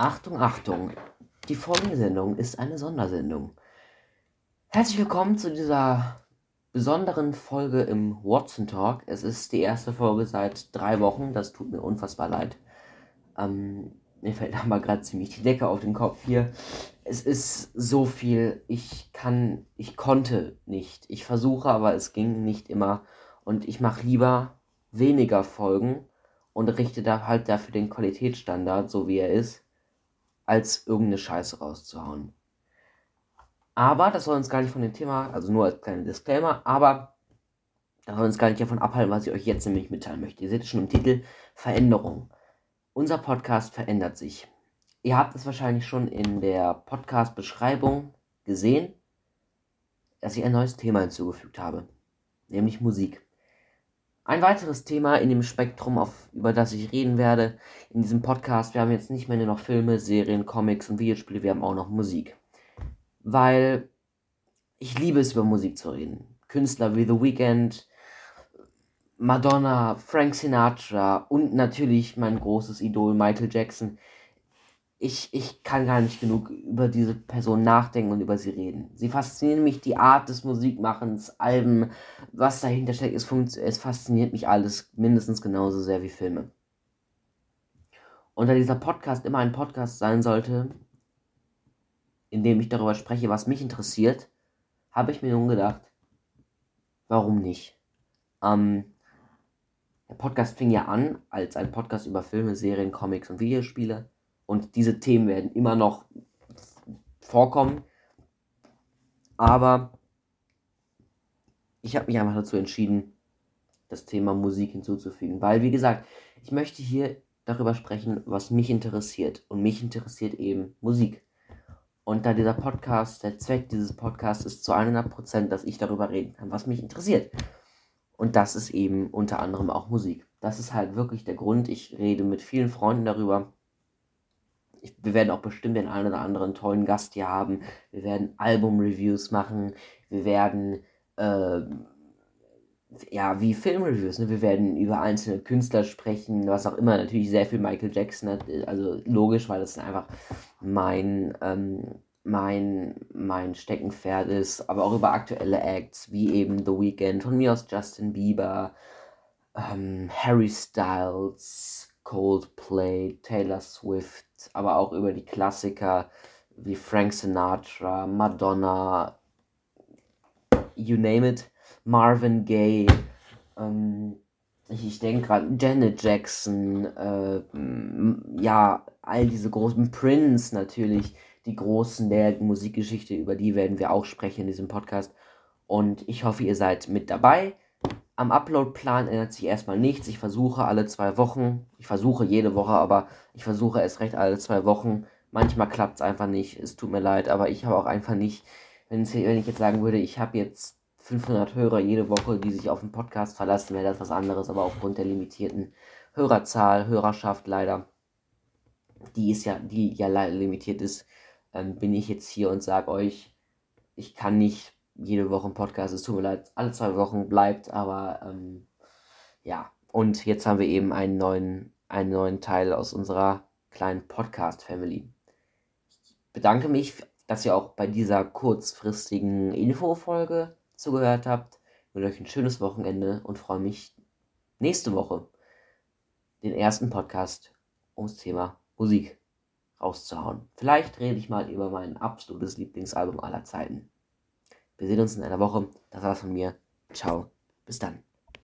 Achtung, Achtung, die folgende Sendung ist eine Sondersendung. Herzlich willkommen zu dieser besonderen Folge im Watson Talk. Es ist die erste Folge seit drei Wochen, das tut mir unfassbar leid. Ähm, mir fällt aber gerade ziemlich die Decke auf den Kopf hier. Es ist so viel, ich kann, ich konnte nicht. Ich versuche, aber es ging nicht immer. Und ich mache lieber weniger Folgen und richte da halt dafür den Qualitätsstandard, so wie er ist als irgendeine Scheiße rauszuhauen. Aber das soll uns gar nicht von dem Thema, also nur als kleiner Disclaimer, aber das soll uns gar nicht davon abhalten, was ich euch jetzt nämlich mitteilen möchte. Ihr seht es schon im Titel Veränderung. Unser Podcast verändert sich. Ihr habt es wahrscheinlich schon in der Podcast-Beschreibung gesehen, dass ich ein neues Thema hinzugefügt habe, nämlich Musik. Ein weiteres Thema in dem Spektrum, auf, über das ich reden werde in diesem Podcast, wir haben jetzt nicht mehr nur noch Filme, Serien, Comics und Videospiele, wir haben auch noch Musik. Weil ich liebe es, über Musik zu reden. Künstler wie The Weeknd, Madonna, Frank Sinatra und natürlich mein großes Idol Michael Jackson ich, ich kann gar nicht genug über diese Person nachdenken und über sie reden. Sie faszinieren mich, die Art des Musikmachens, Alben, was dahinter steckt, es, es fasziniert mich alles mindestens genauso sehr wie Filme. Und da dieser Podcast immer ein Podcast sein sollte, in dem ich darüber spreche, was mich interessiert, habe ich mir nun gedacht, warum nicht? Ähm, der Podcast fing ja an als ein Podcast über Filme, Serien, Comics und Videospiele und diese Themen werden immer noch vorkommen. Aber ich habe mich einfach dazu entschieden, das Thema Musik hinzuzufügen. Weil, wie gesagt, ich möchte hier darüber sprechen, was mich interessiert. Und mich interessiert eben Musik. Und da dieser Podcast, der Zweck dieses Podcasts ist zu 100%, dass ich darüber reden kann, was mich interessiert. Und das ist eben unter anderem auch Musik. Das ist halt wirklich der Grund. Ich rede mit vielen Freunden darüber ich, wir werden auch bestimmt den einen oder anderen tollen Gast hier haben. Wir werden Album-Reviews machen. Wir werden, äh, ja, wie Film-Reviews. Ne? Wir werden über einzelne Künstler sprechen, was auch immer. Natürlich sehr viel Michael Jackson. Also logisch, weil das einfach mein, ähm, mein, mein Steckenpferd ist. Aber auch über aktuelle Acts, wie eben The Weeknd, von mir aus Justin Bieber, ähm, Harry Styles, Coldplay, Taylor Swift, aber auch über die Klassiker wie Frank Sinatra, Madonna, you name it, Marvin Gaye, ähm, ich, ich denke gerade Janet Jackson, äh, ja, all diese großen Prince natürlich, die großen der Musikgeschichte, über die werden wir auch sprechen in diesem Podcast. Und ich hoffe, ihr seid mit dabei. Am Upload-Plan ändert sich erstmal nichts. Ich versuche alle zwei Wochen, ich versuche jede Woche, aber ich versuche es recht alle zwei Wochen. Manchmal klappt es einfach nicht. Es tut mir leid, aber ich habe auch einfach nicht, wenn, ich jetzt sagen würde, ich habe jetzt 500 Hörer jede Woche, die sich auf den Podcast verlassen, wäre das was anderes. Aber aufgrund der limitierten Hörerzahl, Hörerschaft leider, die ist ja, die ja leider limitiert ist, ähm, bin ich jetzt hier und sage euch, ich kann nicht jede Woche ein Podcast. Es tut mir leid, alle zwei Wochen bleibt, aber ähm, ja. Und jetzt haben wir eben einen neuen, einen neuen Teil aus unserer kleinen Podcast-Family. Ich bedanke mich, dass ihr auch bei dieser kurzfristigen Infofolge zugehört habt. Ich wünsche euch ein schönes Wochenende und freue mich nächste Woche den ersten Podcast ums Thema Musik rauszuhauen. Vielleicht rede ich mal über mein absolutes Lieblingsalbum aller Zeiten. Wir sehen uns in einer Woche. Das war's von mir. Ciao. Bis dann.